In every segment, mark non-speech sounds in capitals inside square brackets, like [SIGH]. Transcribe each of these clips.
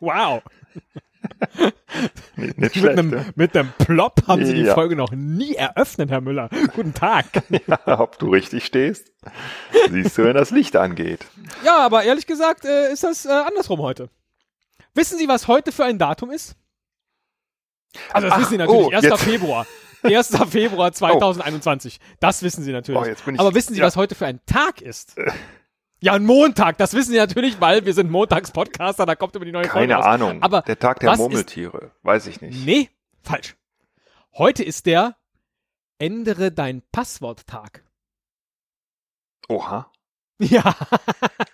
wow. Nicht, nicht Mit einem, mit einem Plop haben Sie die Ja. Folge noch nie eröffnet, Herr Müller. Guten Tag. [LAUGHS] Ja, ob du richtig stehst, siehst du, wenn das Licht angeht. Ja, aber ehrlich gesagt äh, ist das äh, andersrum heute. Wissen Sie, was heute für ein Datum ist? Also das Ach, wissen Sie natürlich. oh, 1. jetzt- Februar. 1. Februar [LAUGHS] 2021. Das wissen Sie natürlich. Oh, aber wissen Sie, ja. was heute für ein Tag ist? [LAUGHS] Ja, ein Montag. Das wissen Sie natürlich, weil wir sind Montags-Podcaster. Da kommt immer die neue Keine Folge raus. Ahnung. Aber der Tag der Murmeltiere. Weiß ich nicht. Nee, falsch. Heute ist der Ändere dein Passwort-Tag. Oha. Ja. [LAUGHS]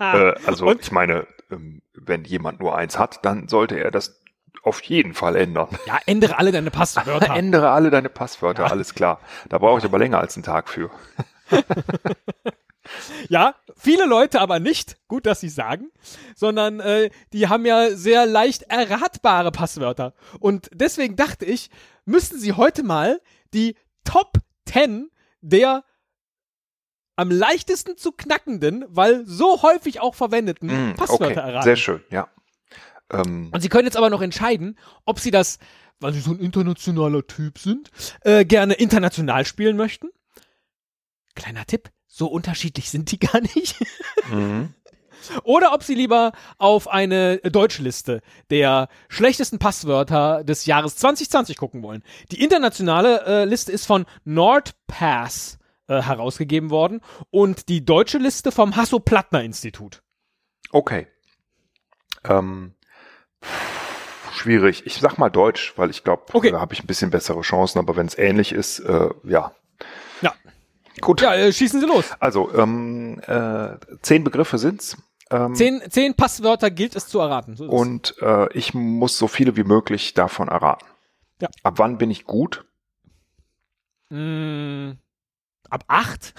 Äh, also Und? ich meine, ähm, wenn jemand nur eins hat, dann sollte er das auf jeden Fall ändern. Ja, ändere alle deine Passwörter. [LAUGHS] Ändere alle deine Passwörter, alles klar. Da brauche ich aber länger als einen Tag für. [LAUGHS] Ja, viele Leute aber nicht, gut, dass sie sagen, sondern äh, die haben ja sehr leicht erratbare Passwörter. Und deswegen dachte ich, müssten sie heute mal die Top 10 der am leichtesten zu knackenden, weil so häufig auch verwendeten Mm, Passwörter okay, erraten. sehr schön, ja. Ähm, Und sie können jetzt aber noch entscheiden, ob sie das, weil sie so ein internationaler Typ sind, äh, gerne international spielen möchten. Kleiner Tipp, so unterschiedlich sind die [LAUGHS] gar nicht. mhm. Oder ob sie lieber auf eine deutsche Liste der schlechtesten Passwörter des Jahres 2020 gucken wollen. Die internationale äh, Liste ist von NordPass äh, herausgegeben worden und die deutsche Liste vom Hasso-Plattner-Institut. Okay. Ähm, schwierig. Ich sag mal Deutsch, weil ich glaube, Okay. da habe ich ein bisschen bessere Chancen, aber wenn es ähnlich ist, äh, ja. Ja. Gut. Ja, äh, schießen Sie los. Also, ähm, äh, zehn Begriffe sind's. Ähm, Zehn, zehn Passwörter gilt es zu erraten. So. Und äh, ich muss so viele wie möglich davon erraten. Ja. Ab wann bin ich gut? Mm, ab acht?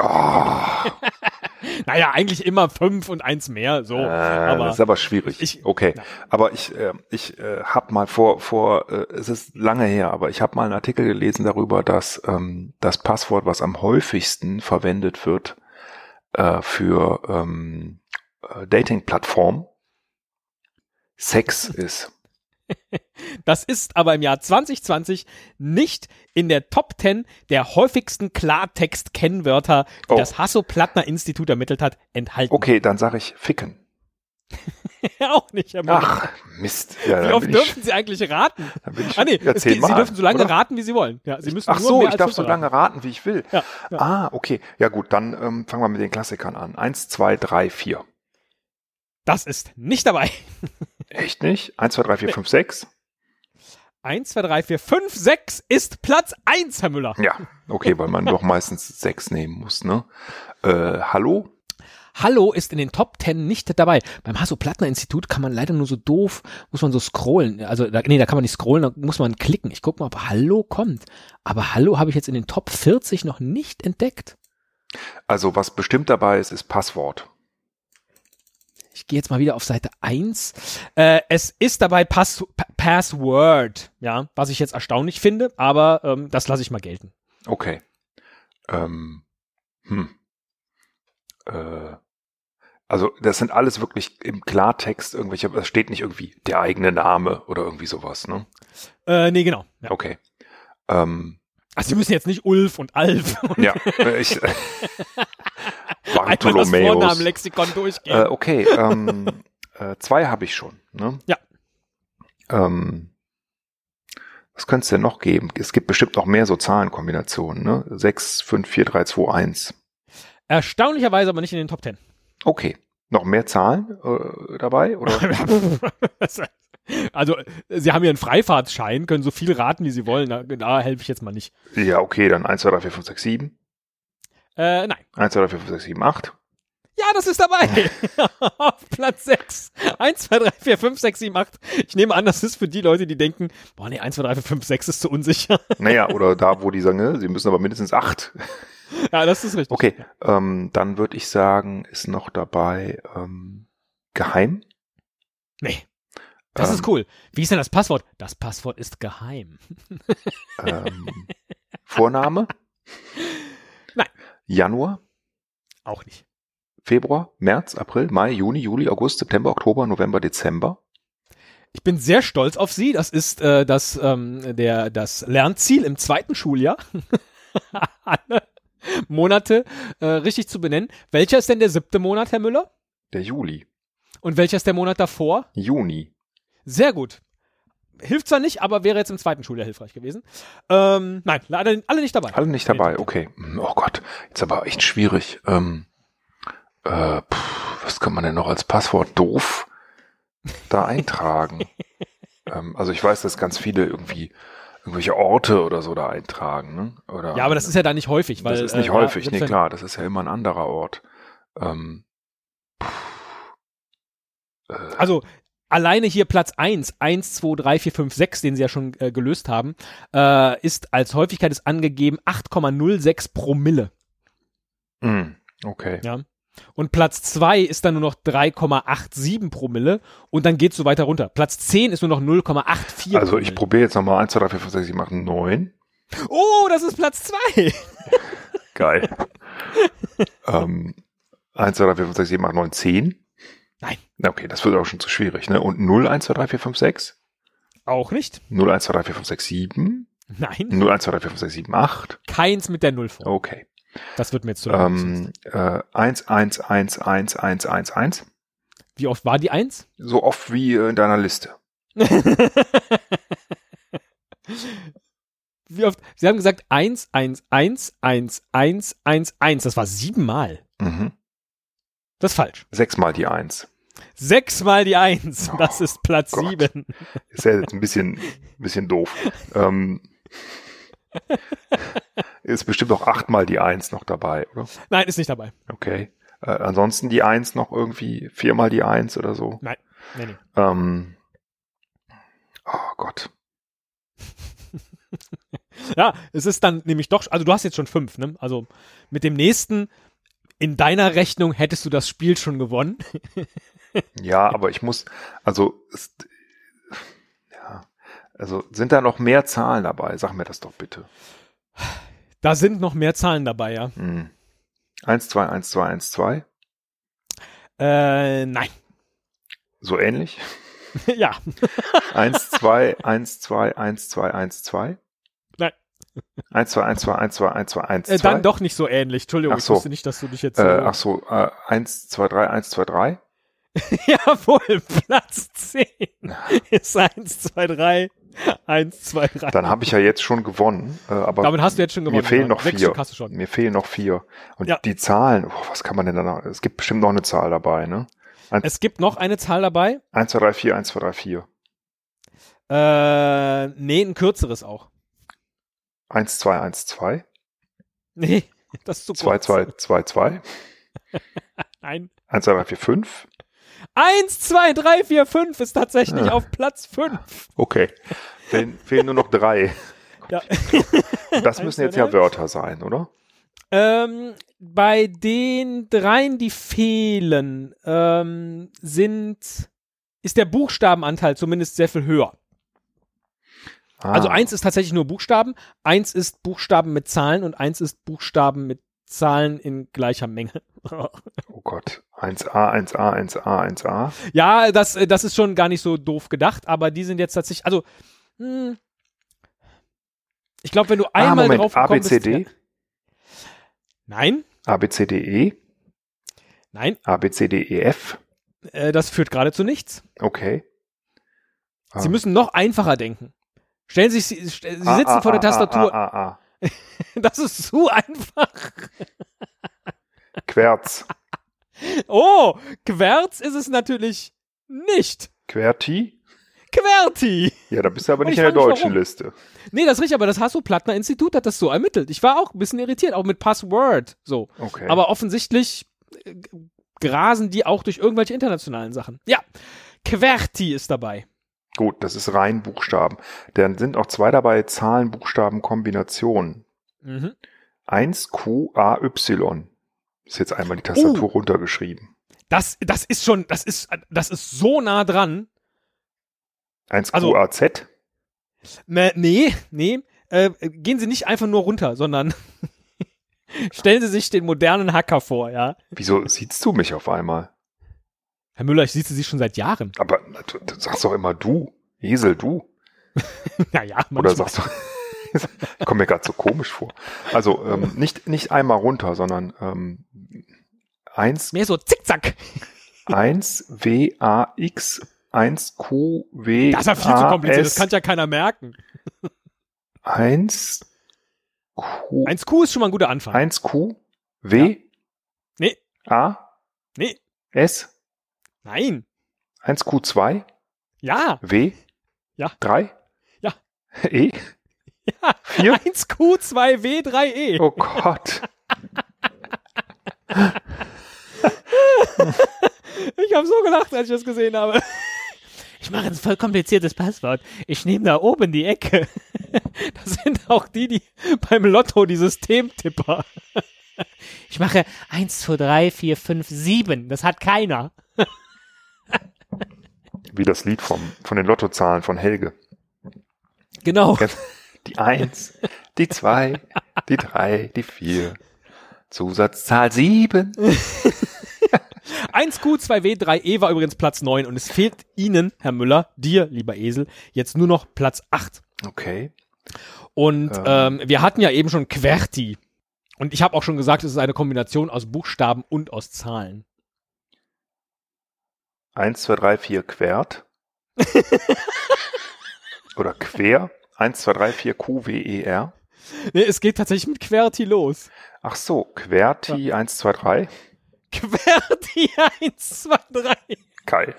Oh, [LAUGHS] Naja, eigentlich immer fünf und eins mehr. So. äh, aber das ist aber schwierig. ich- okay, ja. aber ich, äh, ich äh, habe mal vor, vor, äh, es ist lange her, aber ich habe mal einen Artikel gelesen darüber, dass ähm, das Passwort, was am häufigsten verwendet wird äh, für ähm, äh, Dating-Plattformen, Sex [LAUGHS] ist. [LAUGHS] das ist aber im Jahr 2020 nicht in der Top 10 der häufigsten Klartext-Kennwörter, die Oh. das Hasso-Plattner-Institut ermittelt hat, enthalten. Okay, dann sage ich ficken. [LAUGHS] Auch nicht. Herr. Ach, Mist. Ja, wie oft dürfen Sie eigentlich raten? dann bin ich Ah nee, ja, es Sie dürfen so lange oder? raten, wie Sie wollen. Ja, Sie müssen Ach nur so, ich darf so raten. lange raten, wie ich will. Ja, ja. Ah, okay. Ja gut, dann ähm, fangen wir mit den Klassikern an. Eins, zwei, drei, vier. Das ist nicht dabei. [LAUGHS] Echt nicht? Eins, zwei, drei, vier, fünf, sechs. 1, 2, 3, 4, 5, 6 ist Platz 1, Herr Müller. Ja, okay, weil man [LAUGHS] doch meistens sechs nehmen muss, ne? Äh, hallo? Hallo ist in den Top 10 nicht dabei. Beim Hasso-Plattner-Institut kann man leider nur so doof, muss man so scrollen. Also, da, nee, da kann man nicht scrollen, da muss man klicken. Ich gucke mal, ob Hallo kommt. Aber Hallo habe ich jetzt in den Top 40 noch nicht entdeckt. Also was bestimmt dabei ist, ist Passwort. Ich gehe jetzt mal wieder auf Seite 1. Äh, es ist dabei Pass Pa- Password, ja, was ich jetzt erstaunlich finde, aber ähm, das lasse ich mal gelten. Okay. Ähm, hm. Äh, also das sind alles wirklich im Klartext irgendwelche, es steht nicht irgendwie der eigene Name oder irgendwie sowas, ne? Äh, nee, genau. Ja. Okay. Ähm, Also Sie müssen jetzt nicht Ulf und Alf und ja, [LAUGHS] äh, ich, einmal das Bartholomäus. Vornamenlexikon durchgehen. Äh, okay, ähm, äh, zwei habe ich schon. Ne? Ja. Ähm, was könnte es denn noch geben? Es gibt bestimmt noch mehr so Zahlenkombinationen. Ne? 6, 5, 4, 3, 2, 1. Erstaunlicherweise aber nicht in den Top 10. Okay. Noch mehr Zahlen äh, dabei? Oder? [LAUGHS] also, Sie haben einen Freifahrtschein, können so viel raten, wie Sie wollen. Da, da helfe ich jetzt mal nicht. ja, okay, dann 1, 2, 3, 4, 5, 6, 7. Äh, nein. 1, 2, 3, 4, 5, 6, 7, 8. Ja, das ist dabei. [LAUGHS] Auf Platz 6. 1, 2, 3, 4, 5, 6, 7, 8. Ich nehme an, das ist für die Leute, die denken, boah, nee, 1, 2, 3, 4, 5, 6 ist zu unsicher. Naja, [LAUGHS] oder da, wo die sagen, ne, sie müssen aber mindestens acht. Ja, das ist richtig. Okay, ähm, dann würde ich sagen, ist noch dabei ähm, geheim. Nee. Das Ähm, ist cool. Wie ist denn das Passwort? Das Passwort ist geheim. Ähm, Vorname? [LAUGHS] Nein. Januar, Auch nicht. Februar, März, April, Mai, Juni, Juli, August, September, Oktober, November, Dezember. Ich bin sehr stolz auf Sie. Das ist äh, das, ähm, der, das Lernziel im zweiten Schuljahr. [LAUGHS] Alle [LAUGHS] Monate äh, richtig zu benennen. Welcher ist denn der siebte Monat, Herr Müller? Der Juli, Und welcher ist der Monat davor? Juni. Sehr gut. Hilft zwar nicht, aber wäre jetzt im zweiten Schuljahr hilfreich gewesen. Ähm, nein, alle, alle nicht dabei. Alle nicht dabei, okay. Hm, Oh Gott, jetzt aber echt schwierig. Ähm, äh, pff, was kann man denn noch als Passwort doof da eintragen? [LAUGHS] ähm, also ich weiß, dass ganz viele irgendwie irgendwelche Orte oder so da eintragen, ne? Oder, Ja, aber das ist ja da nicht häufig, weil das ist nicht äh, häufig, ja, nee, klar, das ist ja immer ein anderer Ort. Ähm, äh, Also alleine hier Platz 1, 1, 2, 3, 4, 5, 6, den sie ja schon äh, gelöst haben, äh, ist als Häufigkeit ist angegeben 8,06 Promille. mh, okay. Ja. Und Platz 2 ist dann nur noch 3,87 Promille und dann geht's so weiter runter. Platz 10 ist nur noch 0,84 Also ich probiere jetzt nochmal 1, 2, 3, 4, 5, 6, 7, 8, 9. Oh, das ist Platz 2. [LAUGHS] Geil. ähm, 1, 2, 3, 4, 5, 6, 7, 8, 9, 10. Nein. Okay, das wird auch schon zu schwierig, ne? Und 0, 1, 2, 3, 4, 5, 6. Auch nicht. 0, 1, 2, 3, 4, 5, 6, 7. Nein. 0, 1, 2, 3, 4, 5, 6, 7, 8. Keins mit der 0 vor. Okay. Das wird mir jetzt zu lang. Ähm, äh, 1, 1, 1, 1, 1, 1, 1. Wie oft war die 1? So oft wie äh, in deiner Liste. Wie oft? Sie haben gesagt 1, 1, 1, 1, 1, 1, 1. Das war siebenmal. Mhm. Das ist falsch. Sechsmal die 1. Sechsmal die 1. Das ist Platz Gott. 7. Ist ja jetzt ein bisschen, bisschen doof. Ähm, ist bestimmt auch achtmal die 1 noch dabei, oder? Nein, ist nicht dabei. Okay. Äh, ansonsten die 1 noch irgendwie viermal die 1 oder so. Nee, nee. Ähm, oh Gott. [LAUGHS] Ja, es ist dann nämlich doch, also du hast jetzt schon fünf, ne? Also mit dem nächsten, in deiner Rechnung hättest du das Spiel schon gewonnen. [LAUGHS] Ja, aber ich muss, also, es, ja, also sind da noch mehr Zahlen dabei? Sag mir das doch bitte. [SIGHS] Da sind noch mehr Zahlen dabei, ja. Hm. 1, 2, 1, 2, 1, 2. Äh, nein. So ähnlich. [LAUGHS] ja. 1, 2, 1, 2, 1, 2, 1, 2. Nein. 1, 2, 1, 2, 1, 2, 1, 2, 1, 2. Äh, dann doch nicht so ähnlich. Entschuldigung, so. ich wusste nicht, dass du dich jetzt. Äh, ach so, äh, 1, 2, 3, 1, 2, 3. Jawohl, Platz 10 ist 1, 2, 3. 1, 2, 3. Dann habe ich ja jetzt schon gewonnen. Äh, aber Damit hast du jetzt schon gewonnen. mir fehlen noch Sechs vier. Hast du schon. Mir fehlen noch vier. Und Ja. die Zahlen, oh, was kann man denn da noch? Es gibt bestimmt noch eine Zahl dabei, ne? Es gibt noch eine Zahl dabei. 1, 2, 3, 4, 1, 2, 3, 4. Äh, nee, ein kürzeres auch. 1, 2, 1, 2. Nee, das ist zu 2, kurz. 2, 2, 2. Nein. 1, 2, 3, 4, 5. 1, 2, 3, 4, 5 ist tatsächlich Ja. auf Platz 5. Okay. Fehlen, fehlen nur noch drei. Ja. [LAUGHS] Das Eins, müssen zwei, jetzt ja drei. Wörter sein, oder? Ähm, bei den dreien, die fehlen, ähm, sind, ist der Buchstabenanteil zumindest sehr viel höher. Ah, Also eins ist tatsächlich nur Buchstaben, eins ist Buchstaben mit Zahlen und eins ist Buchstaben mit Zahlen in gleicher Menge. Oh Gott. 1a, 1a, 1a, 1a. ja, das, äh, das ist schon gar nicht so doof gedacht, aber die sind jetzt tatsächlich, also, hm, ich glaube, wenn du Ah, einmal Moment. drauf A, gekommen B, C, bist, D. Nein, A, B, C, D, E. nein, A, B, C, D, E, F. äh, das führt gerade zu nichts. Okay. Sie Ah. müssen noch einfacher denken. Stellen Sie sich, Sie Sie A, sitzen A, vor der A, A, Tastatur. [LAUGHS] [LAUGHS] Das ist zu einfach. Querz. Oh, Querz ist es natürlich nicht. Querti. Querti. Ja, da bist du aber nicht ich in der deutschen. Liste. Nee, das ist richtig, aber das Hasso-Plattner-Institut hat das so ermittelt. Ich war auch ein bisschen irritiert, auch mit Password. So. Okay. Aber offensichtlich äh, grasen die auch durch irgendwelche internationalen Sachen. Ja, QWERTY ist dabei. Gut, das ist rein Buchstaben. Dann sind auch zwei dabei Zahlen, Buchstaben, Kombinationen. Mhm. 1 Q A Y. Ist jetzt einmal die Tastatur Oh. runtergeschrieben. Das, das ist schon, das ist, das ist so nah dran. 1 Also-. Ne, nee, nee, äh, gehen Sie nicht einfach nur runter, sondern [LAUGHS] stellen Sie sich den modernen Hacker vor, ja. Wieso siehst du mich auf einmal? Herr Müller, ich sitze Sie schon seit Jahren. Aber du, du sagst doch immer du. Esel, du. [LAUGHS] Naja, Oder manchmal. sagst du. [LAUGHS] ich komme mir gerade so komisch vor. Also ähm, [LAUGHS] nicht, nicht einmal runter, sondern ähm, 1, Mehr so zickzack. 1 W A X 1 Q W Das ist ja viel zu kompliziert, das kann ja keiner merken. 1 Q 1Q ist schon mal ein guter Anfang. 1 Q W Nee. A Nee, S nein. 1 Q 2 Ja, W Ja. 3 Ja. E ja. [LAUGHS] 4 1Q2W3E. Oh Gott. [LAUGHS] Ich habe so gelacht, als ich das gesehen habe. Ich mache ein voll kompliziertes Passwort. Ich nehme da oben die Ecke. [LAUGHS] Das sind auch die, die beim Lotto die Systemtipper. Ich mache 1, 2, 3, 4, 5, 7. Das hat keiner. Wie das Lied vom, von den Lottozahlen von Helge. Genau. Die 1, die 2, die 3, die 4. Zusatzzahl 7. 1Q2W3E E war übrigens Platz 9 und es fehlt Ihnen, Herr Müller, dir, lieber Esel, jetzt nur noch Platz 8. Okay. Und Ähm. ähm, wir hatten ja eben schon QWERTY. Und ich habe auch schon gesagt, es ist eine Kombination aus Buchstaben und aus Zahlen. 1, 2, 3, 4 quert. [LAUGHS] Oder quer. 1, 2, 3, 4 Q, W, E, R. Nee, es geht tatsächlich mit QWERTY los. Ach so, QWERTY 1, 2, 3. QWERTY 1, 2, 3. Geil.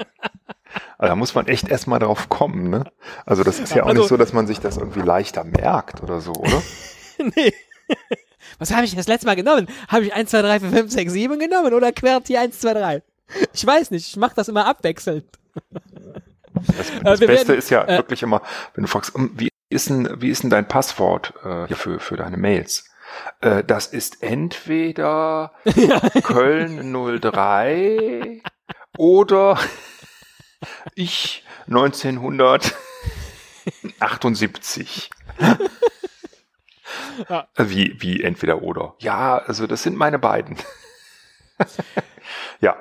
Also da muss man echt erstmal drauf kommen, ne? Also das ist ja auch Also- nicht so, dass man sich das irgendwie leichter merkt oder so, oder? [LAUGHS] Nee. [LAUGHS] Was habe ich das letzte Mal genommen? Habe ich 1, 2, 3, 4, 5, 6, 7 genommen oder QWERTY 1, 2, 3? Ich weiß nicht, ich mache das immer abwechselnd. Das, das Beste werden, ist ja äh, wirklich immer, wenn du fragst, "Um, wie ist denn, wie ist denn dein Passwort äh, hier für, für deine Mails? Äh, das ist entweder [LAUGHS] Köln 03 oder ich 1978. Ja. Wie, wie entweder oder. Ja, also das sind meine beiden. [LAUGHS] ja.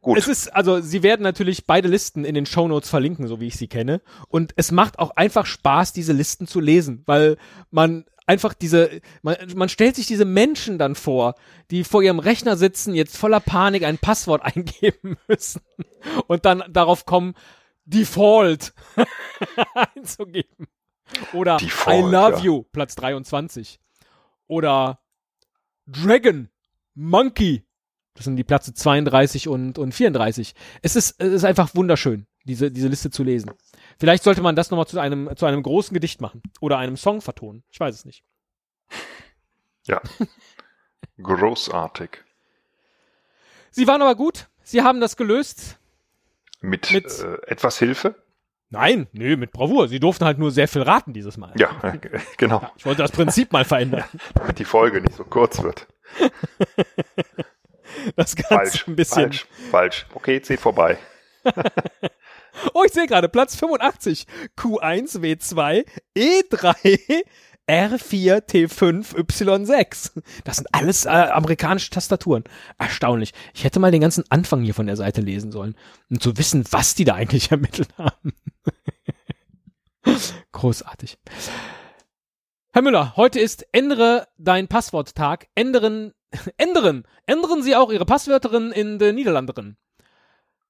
Gut. Es ist, also sie werden natürlich beide Listen in den Shownotes verlinken, so wie ich sie kenne. Und es macht auch einfach Spaß, diese Listen zu lesen, weil man einfach diese, man, man stellt sich diese Menschen dann vor, die vor ihrem Rechner sitzen, jetzt voller Panik ein Passwort [LAUGHS] eingeben müssen und dann darauf kommen, Default [LAUGHS] einzugeben. Oder Default, I love ja. you, Platz 23. Oder Dragon, Monkey, das sind die Plätze 32 und, und 34. Es ist, es ist einfach wunderschön, diese, diese Liste zu lesen. Vielleicht sollte man das nochmal zu einem, zu einem großen Gedicht machen oder einem Song vertonen. Ich weiß es nicht. ja. [LAUGHS] Großartig. Sie waren aber gut. Sie haben das gelöst. Mit, Mit- äh, etwas Hilfe? Nein, nö, mit Bravour. Sie durften halt nur sehr viel raten dieses Mal. Ja, [LAUGHS] genau. Ich wollte das Prinzip mal verändern. [LAUGHS] Damit die Folge nicht so kurz wird. Das Ganze Falsch. ein bisschen. Falsch. Falsch. Okay, zählt vorbei. [LAUGHS] Oh, ich sehe gerade, Platz 85. Q1, W2, E3, R4, T5, Y6. Das sind alles äh, amerikanische Tastaturen. Erstaunlich. Ich hätte mal den ganzen Anfang hier von der Seite lesen sollen, um zu wissen, was die da eigentlich [LAUGHS] ermittelt haben. Großartig. Herr Müller, heute ist Ändere dein Passworttag. Ändern, [LAUGHS] ändern, ändern Sie auch Ihre Passwörterin in den Niederlanderen.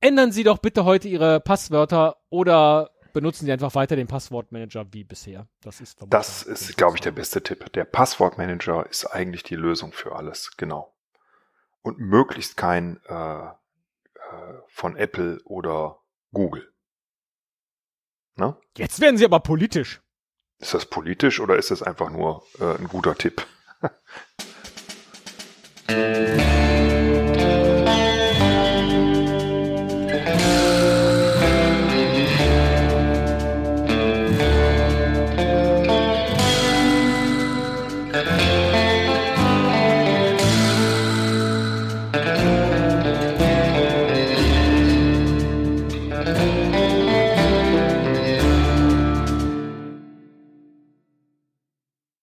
Ändern Sie doch bitte heute Ihre Passwörter oder benutzen Sie einfach weiter den Passwortmanager wie bisher. Das ist Das ist, glaube ich, der beste Tipp. Der Passwortmanager ist eigentlich die Lösung für alles. Genau. Und möglichst kein äh, äh, von Apple oder Google. Ne? Jetzt werden Sie aber politisch. Ist das politisch oder ist das einfach nur äh, ein guter Tipp? [LAUGHS]